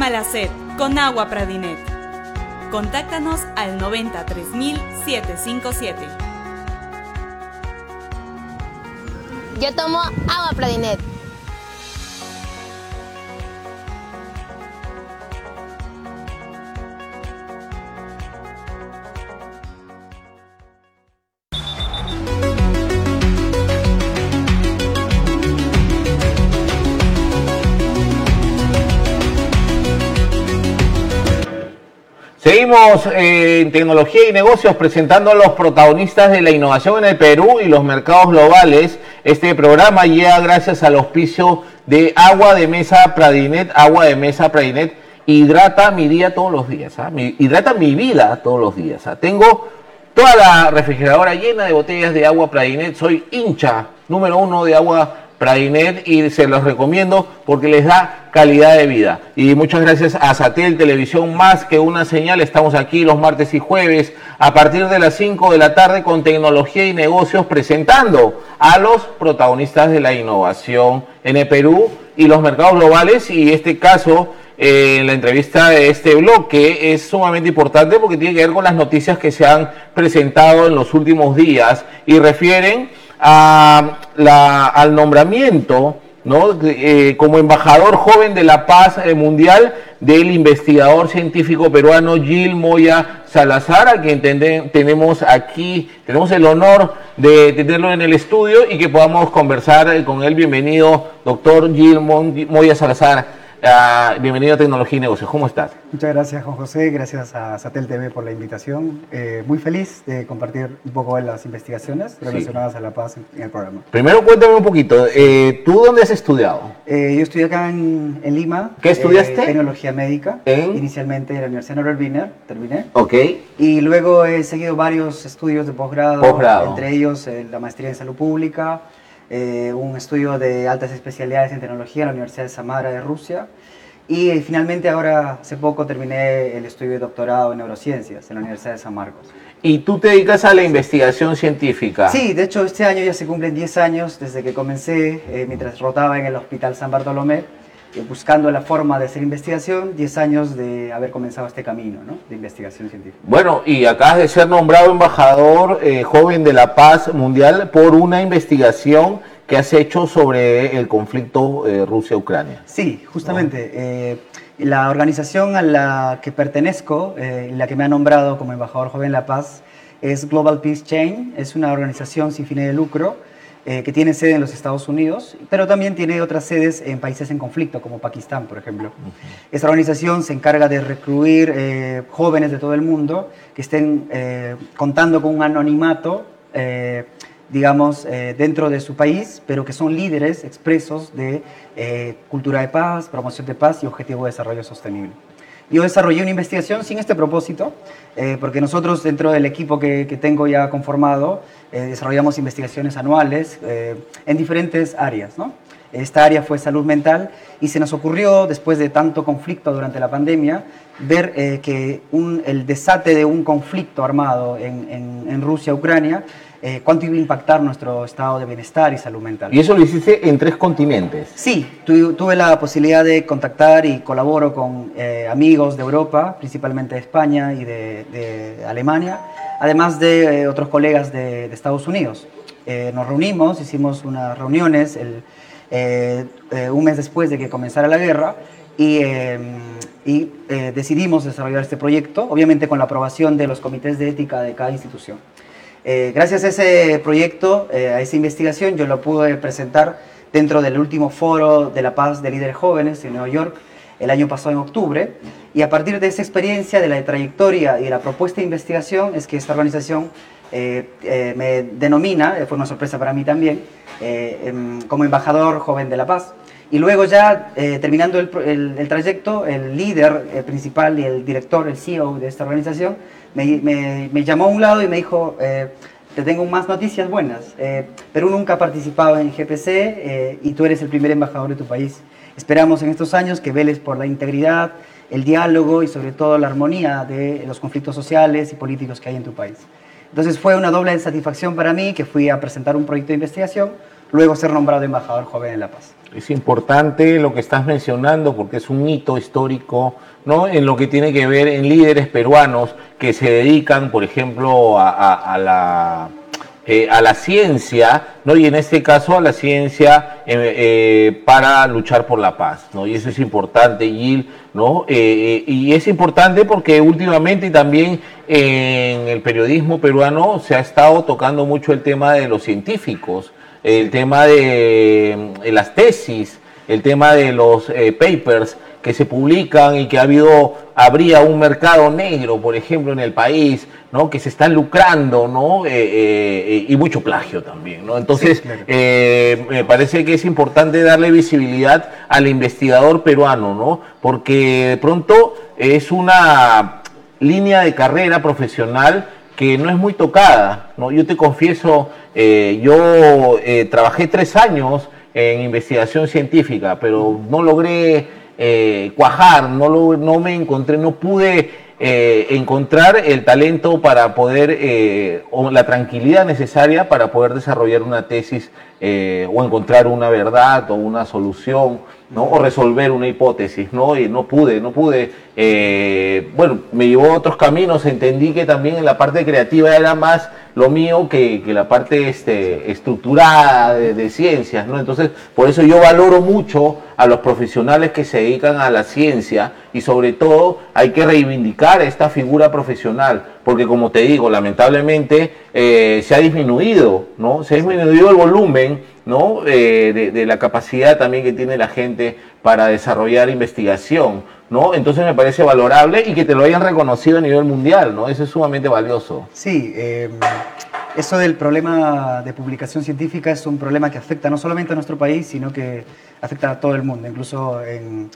Calma la sed con agua Pradinet. Contáctanos al 93757. Yo tomo agua Pradinet. Eh, en tecnología y negocios presentando a los protagonistas de la innovación en el Perú y los mercados globales. Este programa llega gracias al auspicio de Agua de Mesa Pradinet. Agua de Mesa Pradinet hidrata mi día todos los días. ¿ah? Hidrata mi vida todos los días. ¿ah? Tengo toda la refrigeradora llena de botellas de agua Pradinet. Soy hincha número uno de agua Pradinet y se los recomiendo porque les da calidad de vida. Y muchas gracias a Satel Televisión Más que una señal. Estamos aquí los martes y jueves a partir de las 5 de la tarde con tecnología y negocios presentando a los protagonistas de la innovación en el Perú y los mercados globales. Y este caso, eh, la entrevista de este bloque es sumamente importante porque tiene que ver con las noticias que se han presentado en los últimos días y refieren a la- al nombramiento ¿no? Eh, como embajador joven de la paz eh, mundial del investigador científico peruano Gil Moya Salazar, a quien tenemos aquí, tenemos el honor de tenerlo en el estudio y que podamos conversar eh, con él. Bienvenido, doctor Gil Moya Salazar. Ah, bienvenido a Tecnología y Negocios. ¿Cómo estás? Muchas gracias, Juan José. Gracias a Satel TV por la invitación. Eh, muy feliz de compartir un poco de las investigaciones relacionadas a la paz en, el programa. Primero cuéntame un poquito, eh, ¿tú dónde has estudiado? Eh, yo estudié acá en, en Lima. ¿Qué estudiaste? eh, tecnología médica. ¿En? Inicialmente en la Universidad Norbert Wiener, terminé. Ok. Y luego he seguido varios estudios de posgrado, Posgrado. entre ellos eh, la maestría en salud pública, eh, un estudio de altas especialidades en tecnología en la Universidad de Samara de Rusia. Y eh, finalmente ahora, hace poco, terminé el estudio de doctorado en neurociencias en la Universidad de San Marcos. ¿Y tú te dedicas a la investigación científica? Sí, de hecho este año ya se cumplen 10 años desde que comencé, eh, mientras rotaba en el Hospital San Bartolomé, buscando la forma de hacer investigación, 10 años de haber comenzado este camino ¿no? de investigación científica. Bueno, y acabas de ser nombrado embajador eh, joven de la paz mundial por una investigación que has hecho sobre el conflicto eh, Rusia-Ucrania. Sí, justamente. eh, la organización a la que pertenezco, eh, la que me ha nombrado como embajador joven de la paz, es Global Peace Chain. Es una organización sin fines de lucro eh, que tiene sede en los Estados Unidos, pero también tiene otras sedes en países en conflicto, como Pakistán, por ejemplo. Esta organización se encarga de recluir eh, jóvenes de todo el mundo que estén eh, contando con un anonimato. eh, digamos, eh, dentro de su país, pero que son líderes expresos de eh, cultura de paz, promoción de paz y objetivo de desarrollo sostenible. Yo desarrollé una investigación sin este propósito, porque nosotros dentro del equipo que, que tengo ya conformado, eh, desarrollamos investigaciones anuales eh, en diferentes áreas. Esta área fue salud mental y se nos ocurrió, después de tanto conflicto durante la pandemia, ver eh, que el desate de un conflicto armado en, en- en Rusia, Ucrania, eh, cuánto iba a impactar nuestro estado de bienestar y salud mental. Y eso lo hiciste en tres continentes. Sí, tu- tuve la posibilidad de contactar y colaboro con eh, amigos de Europa, principalmente de España y de, de Alemania, además de eh, otros colegas de, de Estados Unidos. Eh, nos reunimos, hicimos unas reuniones el, eh, eh, un mes después de que comenzara la guerra y, y, eh, decidimos desarrollar este proyecto, obviamente con la aprobación de los comités de ética de cada institución. Eh, gracias a ese proyecto, eh, a esa investigación, yo lo pude presentar dentro del último foro de la paz de líderes jóvenes en Nueva York el año pasado en octubre. Y a partir de esa experiencia, de la trayectoria y de la propuesta de investigación, es que esta organización eh, me denomina, fue una sorpresa para mí también, em, como embajador joven de la paz. Y luego ya, terminando el, trayecto, el líder principal y el director, el CEO de esta organización, me, me- me llamó a un lado y me dijo, eh, te tengo más noticias buenas. Eh, Perú nunca ha participado en GPC eh, y tú eres el primer embajador de tu país. Esperamos en estos años que veles por la integridad, el diálogo y sobre todo la armonía de los conflictos sociales y políticos que hay en tu país. Entonces fue una doble satisfacción para mí que fui a presentar un proyecto de investigación luego ser nombrado embajador joven en La Paz. Es importante lo que estás mencionando porque es un hito histórico, ¿no? En lo que tiene que ver en líderes peruanos que se dedican, por ejemplo, a, la eh, a la ciencia, ¿no? Y en este caso a la ciencia eh, eh, para luchar por la paz, ¿no? Y eso es importante, Gil, ¿no? y es importante porque últimamente también en el periodismo peruano se ha estado tocando mucho el tema de los científicos, el tema de, las tesis, el tema de los papers, que se publican y que ha habido, habría un mercado negro, por ejemplo, en el país, ¿no? que se están lucrando, ¿no? Eh, eh, y mucho plagio también. ¿no? Entonces, eh, me parece que es importante darle visibilidad al investigador peruano, ¿no? porque de pronto es una línea de carrera profesional que no es muy tocada. ¿no? Yo te confieso, yo trabajé tres años en investigación científica, pero no logré eh, cuajar, no, lo, no me encontré, no pude eh, encontrar el talento para poder, eh, o la tranquilidad necesaria para poder desarrollar una tesis o encontrar una verdad o una solución, ¿no? O resolver una hipótesis, ¿no? Y no pude, no pude. bueno, me llevó a otros caminos, entendí que también en la parte creativa era más lo mío que, la parte este, estructurada de, ciencias, ¿no? Entonces, por eso yo valoro mucho a los profesionales que se dedican a la ciencia y sobre todo hay que reivindicar esta figura profesional, porque como te digo, lamentablemente eh, se ha disminuido, ¿no? Se ha disminuido el volumen, ¿no? Eh, de la capacidad también que tiene la gente para desarrollar investigación. ¿no? Entonces me parece valorable y que te lo hayan reconocido a nivel mundial, ¿no? Eso es sumamente valioso. Sí, em, eso del problema de publicación científica es un problema que afecta no solamente a nuestro país, sino que afecta a todo el mundo. Incluso en,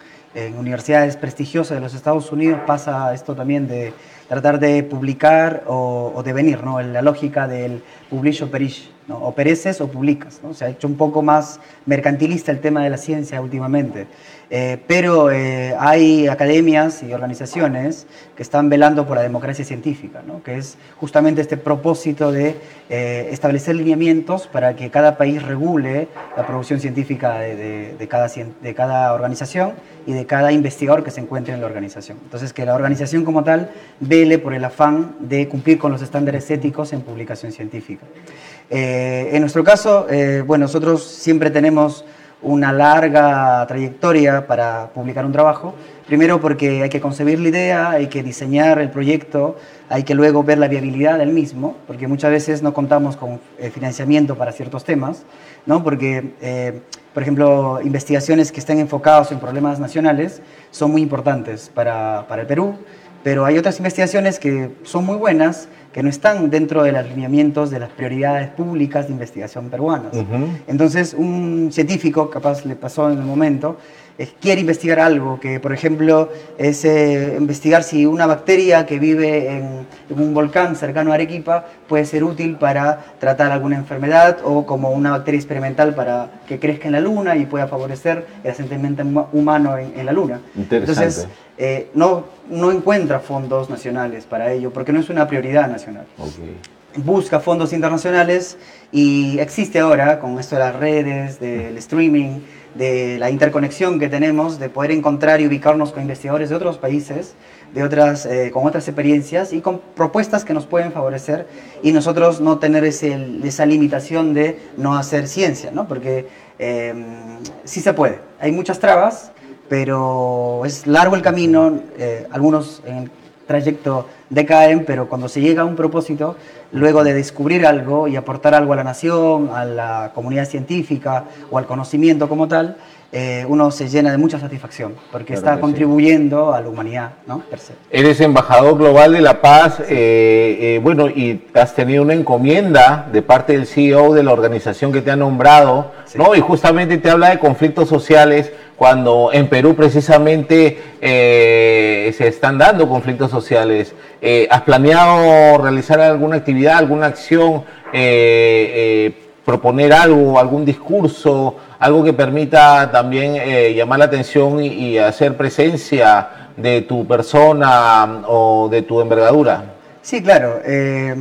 universidades prestigiosas de los Estados Unidos pasa esto también de tratar de publicar o, de venir, ¿no? La lógica del publish o perish, ¿no? O pereces o publicas, ¿no? Se ha hecho un poco más mercantilista el tema de la ciencia últimamente. Eh, pero eh, hay academias y organizaciones que están velando por la democracia científica, que es justamente este propósito de eh, establecer lineamientos para que cada país regule la producción científica de, cada, de cada organización y de cada investigador que se encuentre en la organización. Entonces, que la organización como tal vele por el afán de cumplir con los estándares éticos en publicación científica. en nuestro caso, bueno, nosotros siempre tenemos una larga trayectoria para publicar un trabajo. Primero porque hay que concebir la idea, hay que diseñar el proyecto, hay que luego ver la viabilidad del mismo, porque muchas veces no contamos con eh, financiamiento para ciertos temas, ¿no? porque, eh, por ejemplo, investigaciones que estén enfocadas en problemas nacionales son muy importantes para, para el Perú, pero hay otras investigaciones que son muy buenas, que no están dentro de los lineamientos de las prioridades públicas de investigación peruanas. Entonces, un científico, capaz le pasó en el momento, quiere investigar algo, que por ejemplo es eh, investigar si una bacteria que vive en, un volcán cercano a Arequipa puede ser útil para tratar alguna enfermedad o como una bacteria experimental para que crezca en la luna y pueda favorecer el asentamiento humano en, la luna. Entonces, eh, no, no encuentra fondos nacionales para ello porque no es una prioridad nacional. Busca fondos internacionales y existe ahora con esto de las redes, del streaming, de la interconexión que tenemos, de poder encontrar y ubicarnos con investigadores de otros países, de otras, eh, con otras experiencias y con propuestas que nos pueden favorecer y nosotros no tener ese, esa limitación de no hacer ciencia, ¿no? porque eh, sí se puede. Hay muchas trabas, pero es largo el camino, eh, algunos en trayecto decaen, pero cuando se llega a un propósito, luego de descubrir algo y aportar algo a la nación, a la comunidad científica o al conocimiento como tal, eh, uno se llena de mucha satisfacción, porque está contribuyendo a la humanidad, ¿no? Eres embajador global de la paz, eh, eh, bueno, y has tenido una encomienda de parte del CEO de la organización que te ha nombrado, ¿no? Y justamente te habla de conflictos sociales, cuando en Perú precisamente se están dando conflictos sociales. ¿Has planeado realizar alguna actividad, alguna acción, proponer algo, algún discurso? algo que permita también eh, llamar la atención y, hacer presencia de tu persona o de tu envergadura. Sí, claro. Eh,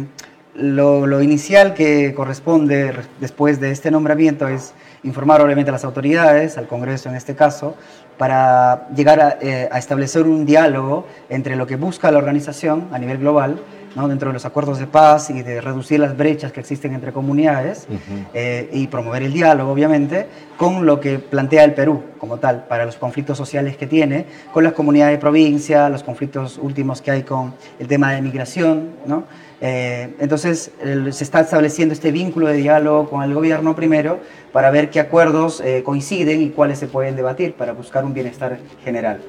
lo, inicial que corresponde re- después de este nombramiento es informar obviamente a las autoridades, al Congreso en este caso, para llegar a, eh, a establecer un diálogo entre lo que busca la organización a nivel global, ¿no? dentro de los acuerdos de paz y de reducir las brechas que existen entre comunidades eh, y promover el diálogo, obviamente, con lo que plantea el Perú como tal, para los conflictos sociales que tiene, con las comunidades de provincia, los conflictos últimos que hay con el tema de migración, ¿no? Eh, entonces, se está estableciendo este vínculo de diálogo con el gobierno primero para ver qué acuerdos eh, coinciden y cuáles se pueden debatir para buscar un bienestar general.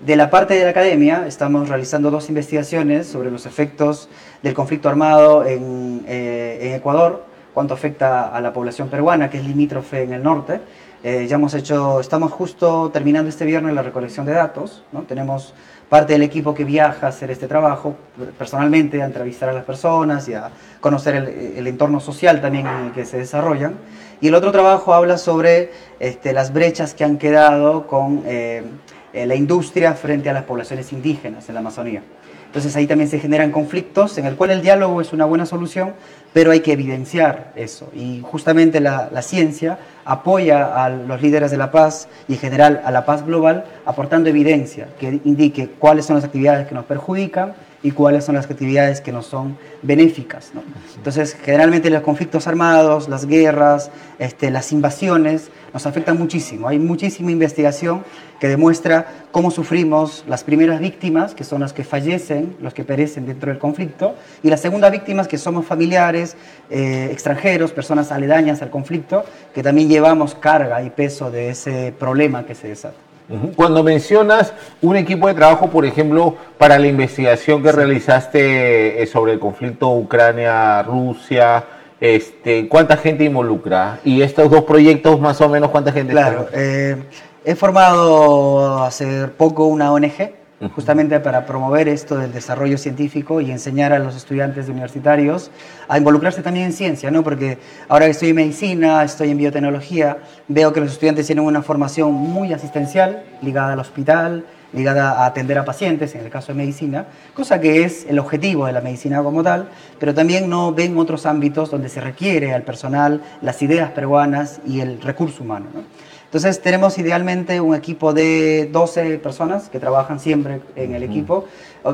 De la parte de la academia, estamos realizando dos investigaciones sobre los efectos del conflicto armado en, eh, en Ecuador, cuánto afecta a la población peruana, que es limítrofe en el norte. Eh, ya hemos hecho, estamos justo terminando este viernes la recolección de datos, ¿no? Tenemos parte del equipo que viaja a hacer este trabajo personalmente, a entrevistar a las personas y a conocer el, el entorno social también en el que se desarrollan. Y el otro trabajo habla sobre este, las brechas que han quedado con eh, la industria frente a las poblaciones indígenas en la Amazonía. Entonces ahí también se generan conflictos en el cual el diálogo es una buena solución, pero hay que evidenciar eso. Y justamente la, la ciencia apoya a los líderes de la paz y en general a la paz global aportando evidencia que indique cuáles son las actividades que nos perjudican y cuáles son las actividades que nos son benéficas. ¿no? Entonces, generalmente los conflictos armados, las guerras, este, las invasiones nos afectan muchísimo. Hay muchísima investigación que demuestra cómo sufrimos las primeras víctimas, que son las que fallecen, los que perecen dentro del conflicto, y las segundas víctimas, que somos familiares, eh, extranjeros, personas aledañas al conflicto, que también llevamos carga y peso de ese problema que se desata. Cuando mencionas un equipo de trabajo, por ejemplo, para la investigación que realizaste eh, sobre el conflicto Ucrania-Rusia, este, ¿cuánta gente involucra? Y estos dos proyectos, más o menos, ¿cuánta gente Claro, eh, he formado hace poco una ONG justamente para promover esto del desarrollo científico y enseñar a los estudiantes universitarios a involucrarse también en ciencia, ¿no? Porque ahora que estoy en medicina, estoy en biotecnología, veo que los estudiantes tienen una formación muy asistencial, ligada al hospital, ligada a atender a pacientes, en el caso de medicina, cosa que es el objetivo de la medicina como tal, pero también no ven otros ámbitos donde se requiere al personal las ideas peruanas y el recurso humano. ¿no? Entonces tenemos idealmente un equipo de 12 personas que trabajan siempre en el equipo.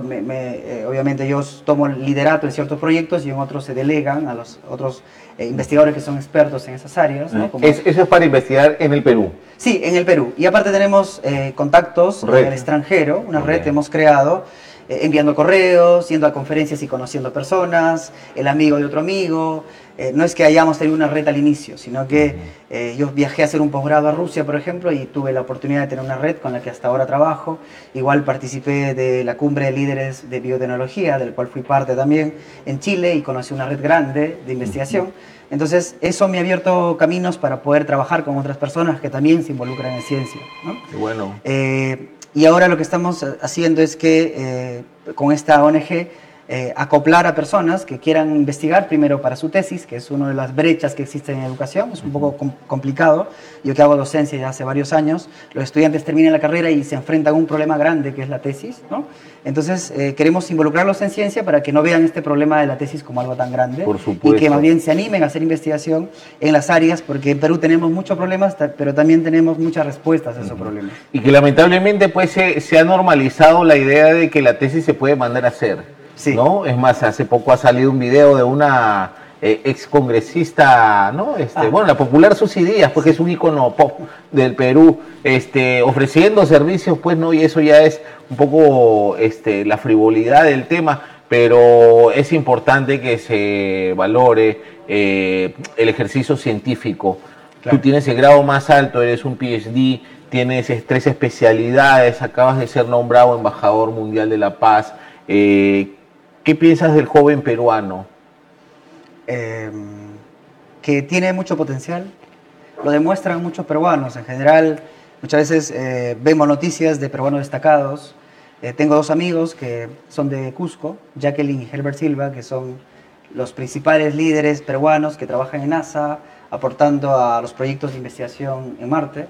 Me- me- eh, obviamente yo tomo liderato en ciertos proyectos y en otros se delegan a los otros eh, investigadores que son expertos en esas áreas. ¿no? Como- Es- eso es para investigar en el Perú. Sí, en el Perú. Y aparte tenemos eh, contactos Red. en el extranjero, una red que hemos creado, enviando correos, yendo a conferencias y conociendo personas, el amigo de otro amigo. Eh, no es que hayamos tenido una red al inicio, sino que eh, yo viajé a hacer un posgrado a Rusia, por ejemplo, y tuve la oportunidad de tener una red con la que hasta ahora trabajo. Igual participé de la cumbre de líderes de biotecnología, del cual fui parte también en Chile y conocí una red grande de investigación. Entonces, eso me ha abierto caminos para poder trabajar con otras personas que también se involucran en ciencia. ¿no? Qué Bueno. Eh, y ahora lo que estamos eh, haciendo es que eh, con esta ONG eh, acoplar a personas que quieran investigar primero para su tesis, que es una de las brechas que existen en educación, es un poco com- complicado. Yo que hago docencia ya hace varios años, los estudiantes terminan la carrera y se enfrentan a un problema grande que es la tesis. ¿no? Entonces eh, queremos involucrarlos en ciencia para que no vean este problema de la tesis como algo tan grande Por y supuesto. que más bien se animen a hacer investigación en las áreas, porque en Perú tenemos muchos problemas, pero también tenemos muchas respuestas a esos problemas. Y que lamentablemente pues se, se ha normalizado la idea de que la tesis se puede mandar a hacer. Sí. ¿no? Es más, hace poco ha salido un video de una eh, ex congresista, ¿no? Este, Ah. Bueno, la popular sus ideas, porque es un icono pop del Perú, este, ofreciendo servicios, pues no, y eso ya es un poco este, la frivolidad del tema, pero es importante que se valore eh, el ejercicio científico. Claro. Tú tienes el grado más alto, eres un PhD, tienes eh, tres especialidades, acabas de ser nombrado embajador mundial de la paz. Eh, ¿Qué piensas del joven peruano? Eh, que tiene mucho potencial. Lo demuestran muchos peruanos. En general, muchas veces eh, vemos noticias de peruanos destacados. Eh, tengo dos amigos que son de Cusco, Jacqueline y Herbert Silva, que son los principales líderes peruanos que trabajan en NASA, aportando a los proyectos de investigación en Marte.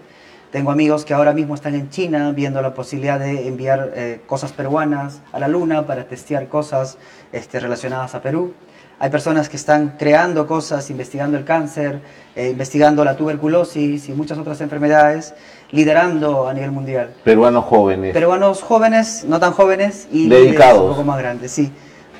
Tengo amigos que ahora mismo están en China viendo la posibilidad de enviar eh, cosas peruanas a la Luna para testear cosas este, relacionadas a Perú. Hay personas que están creando cosas, investigando el cáncer, eh, investigando la tuberculosis y muchas otras enfermedades, liderando a nivel mundial. Peruanos jóvenes. Peruanos jóvenes, no tan jóvenes y dedicados. un poco más grandes, sí.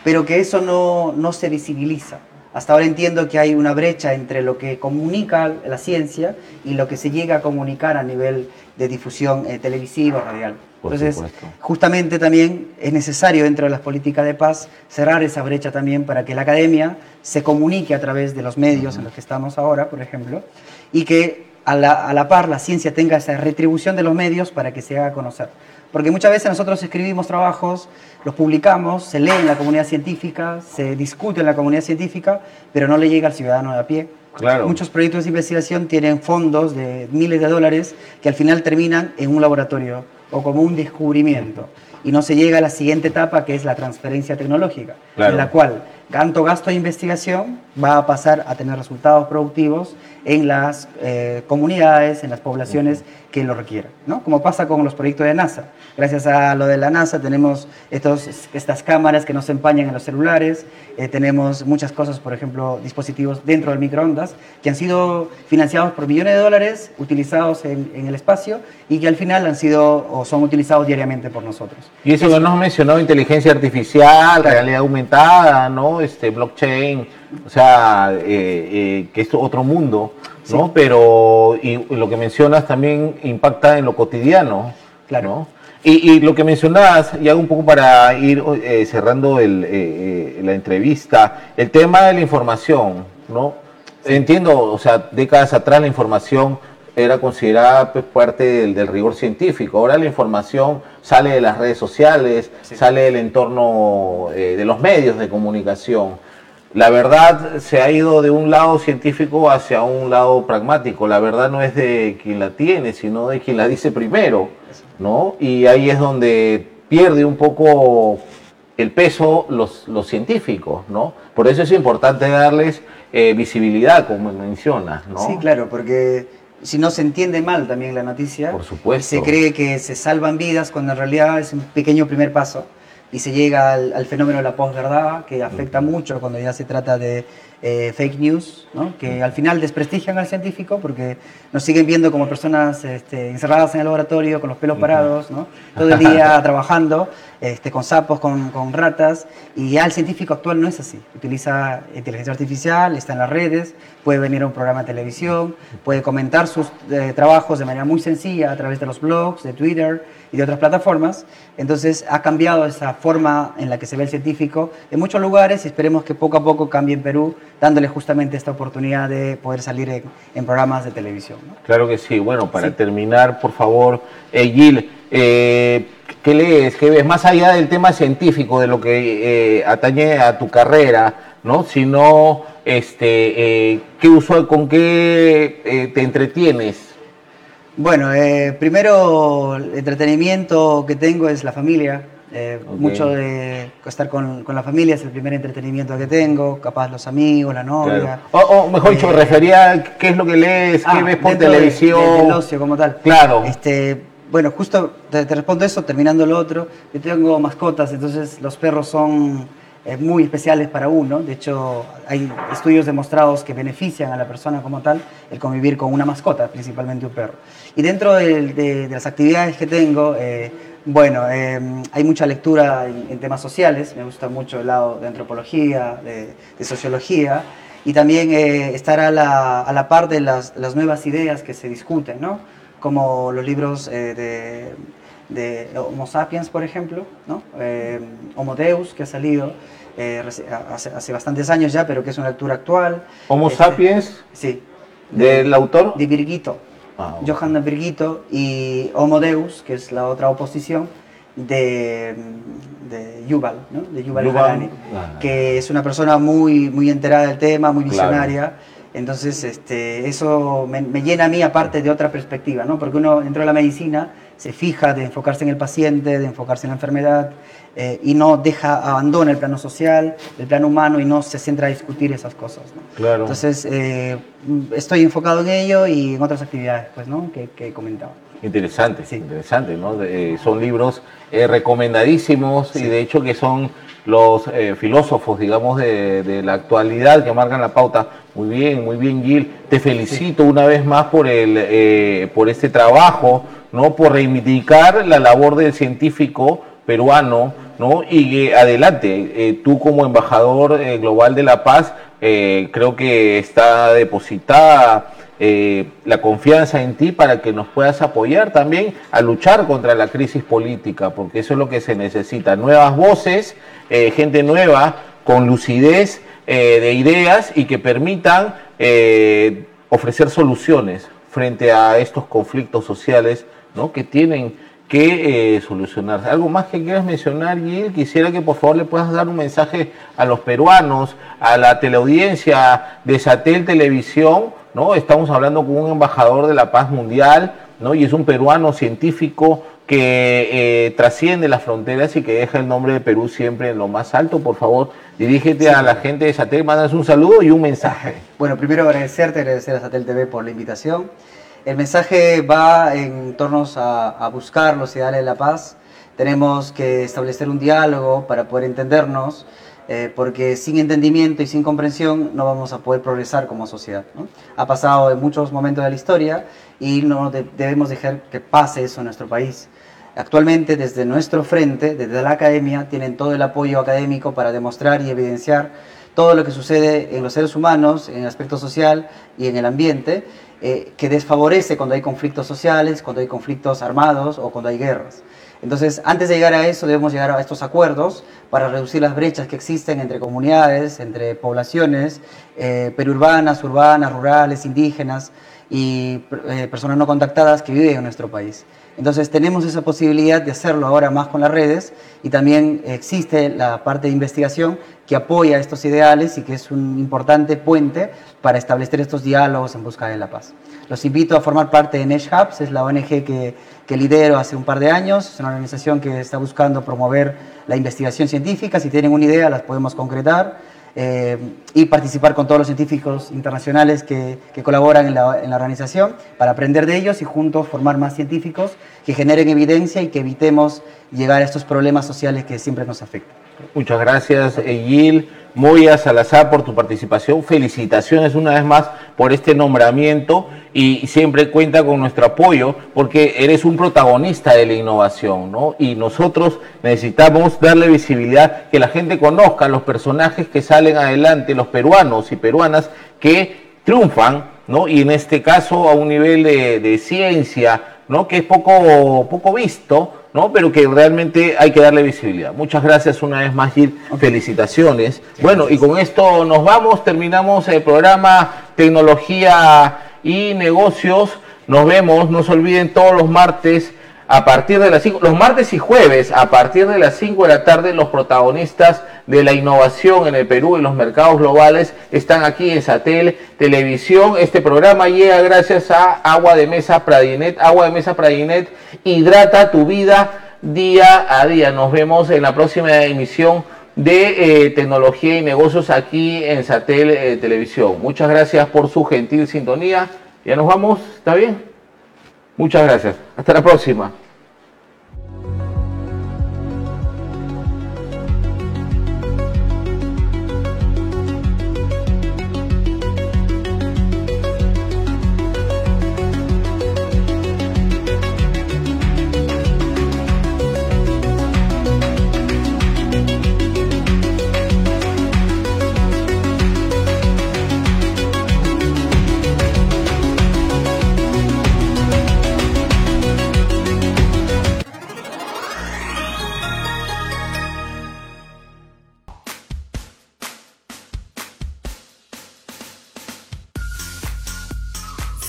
Pero que eso no, no se visibiliza. Hasta ahora entiendo que hay una brecha entre lo que comunica la ciencia y lo que se llega a comunicar a nivel de difusión eh, televisiva o radial. Entonces, justamente también es necesario dentro de las políticas de paz cerrar esa brecha también para que la academia se comunique a través de los medios en los que estamos ahora, por ejemplo, y que a la, a la par la ciencia tenga esa retribución de los medios para que se haga conocer. Porque muchas veces nosotros escribimos trabajos, los publicamos, se lee en la comunidad científica, se discute en la comunidad científica, pero no le llega al ciudadano de a pie. Claro. Muchos proyectos de investigación tienen fondos de miles de dólares que al final terminan en un laboratorio o como un descubrimiento. Y no se llega a la siguiente etapa que es la transferencia tecnológica, Claro. en la cual tanto gasto de investigación va a pasar a tener resultados productivos en las eh, comunidades, en las poblaciones que lo requieran, ¿no? Como pasa con los proyectos de NASA. Gracias a lo de la NASA tenemos estos, estas cámaras que nos empañan en los celulares, eh, tenemos muchas cosas, por ejemplo, dispositivos dentro del microondas, que han sido financiados por millones de dólares, utilizados en, en el espacio y que al final han sido o son utilizados diariamente por nosotros. Y eso que nos has mencionado, inteligencia artificial, realidad aumentada, ¿no? Este, blockchain, o sea, eh, eh, que es otro mundo, ¿no? Sí. Pero, y lo que mencionas también impacta en lo cotidiano, Claro. ¿no? Y, y lo que mencionabas, y hago un poco para ir eh, cerrando el, eh, la entrevista, el tema de la información, ¿no? Entiendo, o sea, décadas atrás la información era considerada pues, parte del, del rigor científico. Ahora la información sale de las redes sociales, Sí. sale del entorno eh, de los medios de comunicación. La verdad se ha ido de un lado científico hacia un lado pragmático. La verdad no es de quien la tiene, sino de quien la dice primero, ¿no? Y ahí es donde pierde un poco el peso los, los científicos, ¿no? Por eso es importante darles eh, visibilidad, como mencionas, ¿no? Sí, claro, porque si no se entiende mal también la noticia, Por supuesto. se cree que se salvan vidas cuando en realidad es un pequeño primer paso y se llega al, al fenómeno de la posverdad que afecta mucho cuando ya se trata de eh, fake news, ¿no? que al final desprestigian al científico porque nos siguen viendo como personas este, encerradas en el laboratorio con los pelos parados, ¿no? todo el día trabajando este, con sapos, con, con ratas y ya el científico actual no es así, utiliza inteligencia artificial, está en las redes, puede venir a un programa de televisión, puede comentar sus eh, trabajos de manera muy sencilla a través de los blogs, de Twitter y de otras plataformas. Entonces ha cambiado esa forma en la que se ve el científico en muchos lugares y esperemos que poco a poco cambie en Perú, dándole justamente esta oportunidad de poder salir en, en programas de televisión. ¿no? Claro que sí. Bueno, para Sí. terminar, por favor, eh, Gil, eh, ¿qué lees? ¿Qué ves? Más allá del tema científico, de lo que eh, atañe a tu carrera, ¿no? Sino, este, eh, ¿qué uso, con qué eh, te entretienes? Bueno, eh, primero el entretenimiento que tengo es la familia. Eh. Mucho de estar con, con la familia es el primer entretenimiento que tengo, capaz los amigos, la novia. Claro. O, o mejor dicho, me Eh, refería a qué es lo que lees, qué Ah, ves por de- televisión. de- del ocio como tal. Claro. Este, bueno, justo te, te respondo eso, terminando lo otro. Yo tengo mascotas, entonces los perros son eh, muy especiales para uno. De hecho, hay estudios demostrados que benefician a la persona como tal el convivir con una mascota, principalmente un perro. Y dentro del- de, de las actividades que tengo, eh, bueno, eh, hay mucha lectura en, en temas sociales. Me gusta mucho el lado de antropología, de, de sociología y también eh, estar a la, a la par de las, las nuevas ideas que se discuten, ¿no? Como los libros eh, de, de Homo sapiens, por ejemplo, ¿no? Eh, Homo Deus, que ha salido eh, hace, hace bastantes años ya, pero que es una lectura actual. Homo Este, sapiens, Sí. del autor. De Virgito. Ah, ok. Johann de Virgito y Homo Deus, que es la otra oposición de, de Yuval, ¿no? de Yuval, Yuval, Harari, ah. que es una persona muy, muy enterada del tema, muy Claro. visionaria. Entonces, este, eso me, me llena a mí aparte de otra perspectiva, ¿no? porque uno dentro de la medicina se fija de enfocarse en el paciente, de enfocarse en la enfermedad eh, y no deja, abandona el plano social, el plano humano y no se centra a discutir esas cosas. ¿no? Claro. Entonces, eh, estoy enfocado en ello y en otras actividades pues, ¿no? que, que he comentado. Interesante, Sí. interesante, ¿no? Eh, son libros recomendadísimos y de hecho que son los eh, filósofos, digamos, de, la actualidad que marcan la pauta. Muy bien, muy bien, Gil. Te felicito una vez más por, el, eh, por este trabajo, ¿no? por reivindicar la labor del científico peruano, ¿no? Y adelante, eh, tú como embajador global de la paz, creo que está depositada eh, la confianza en ti para que nos puedas apoyar también a luchar contra la crisis política, porque eso es lo que se necesita. Nuevas voces, eh, gente nueva, con lucidez eh, de ideas y que permitan ofrecer soluciones frente a estos conflictos sociales ¿no? que tienen que solucionarse. ¿Algo más que quieras mencionar, Gil? Quisiera que por favor le puedas dar un mensaje a los peruanos, a la teleaudiencia de Satel Televisión, ¿no? Estamos hablando con un embajador de la paz mundial, ¿no? Y es un peruano científico que eh, trasciende las fronteras y que deja el nombre de Perú siempre en lo más alto. Por favor, dirígete a la gente de Satel, mandas un saludo y un mensaje. Bueno, primero agradecerte, agradecer a Satel TV por la invitación. El mensaje va en torno a, a buscar los ideales de la paz. Tenemos que establecer un diálogo para poder entendernos eh, porque sin entendimiento y sin comprensión no vamos a poder progresar como sociedad. Ha pasado en muchos momentos de la historia y no debemos dejar que pase eso en nuestro país. Actualmente, desde nuestro frente, desde la academia, tienen todo el apoyo académico para demostrar y evidenciar todo lo que sucede en los seres humanos, en el aspecto social y en el ambiente, eh, que desfavorece cuando hay conflictos sociales, cuando hay conflictos armados o cuando hay guerras. Entonces, antes de llegar a eso, debemos llegar a estos acuerdos para reducir las brechas que existen entre comunidades, entre poblaciones eh, perurbanas, urbanas, rurales, indígenas y eh, personas no contactadas que viven en nuestro país. Entonces tenemos esa posibilidad de hacerlo ahora más con las redes y también existe la parte de investigación que apoya estos ideales y que es un importante puente para establecer estos diálogos en busca de la paz. Los invito a formar parte de Nesh Hubs, es la ONG que, que lidero hace un par de años, es una organización que está buscando promover la investigación científica, si tienen una idea las podemos concretar eh, y participar con todos los científicos internacionales que, colaboran en la, en la, organización para aprender de ellos y juntos formar más científicos que generen evidencia y que evitemos llegar a estos problemas sociales que siempre nos afectan. Muchas gracias, Gil. Moya Salazar, por tu participación. Felicitaciones una vez más por este nombramiento y siempre cuenta con nuestro apoyo porque eres un protagonista de la innovación, ¿no? Y nosotros necesitamos darle visibilidad, que la gente conozca los personajes que salen adelante, los peruanos y peruanas que triunfan, ¿no? Y en este caso a un nivel de ciencia, ¿no? Que es poco, poco visto, ¿no? Pero que realmente hay que darle visibilidad. Muchas gracias una vez más, Gil. Felicitaciones. bueno, y con esto nos vamos, terminamos el programa Tecnología y Negocios. Nos vemos, no se olviden todos los martes a partir de las 5, los martes y jueves, a partir de las 5 de la tarde, los protagonistas de la innovación en el Perú y los mercados globales están aquí en Satel Televisión. Este programa llega gracias a Agua de Mesa Pradinet. Agua de Mesa Pradinet hidrata tu vida día a día. Nos vemos en la próxima emisión de eh, tecnología y negocios aquí en Satel eh, Televisión. Muchas gracias por su gentil sintonía. Ya nos vamos, ¿está bien? Muchas gracias. Hasta la próxima.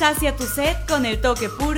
Sacia tu sed con el toque puro